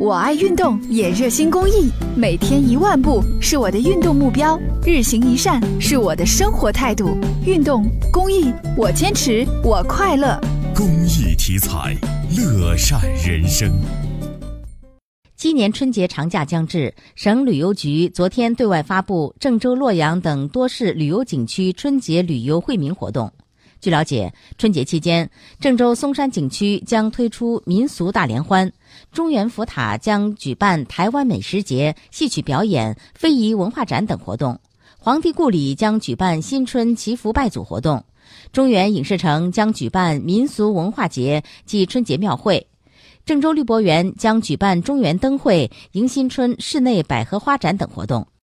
我爱运动，也热心公益，每天一万步是我的运动目标，日行一善是我的生活态度。运动公益，我坚持，我快乐。公益题材，乐善人生。今年春节长假将至，省旅游局昨天对外发布郑州、洛阳等多市旅游景区春节旅游惠民活动。据了解，春节期间，郑州松山景区将推出民俗大联欢，中原佛塔将举办台湾美食节、戏曲表演、非遗文化展等活动，皇帝故里将举办新春祈福拜祖活动，中原影视城将举办民俗文化节暨春节庙会，郑州绿博园将举办中原灯会、迎新春室内百合花展等活动。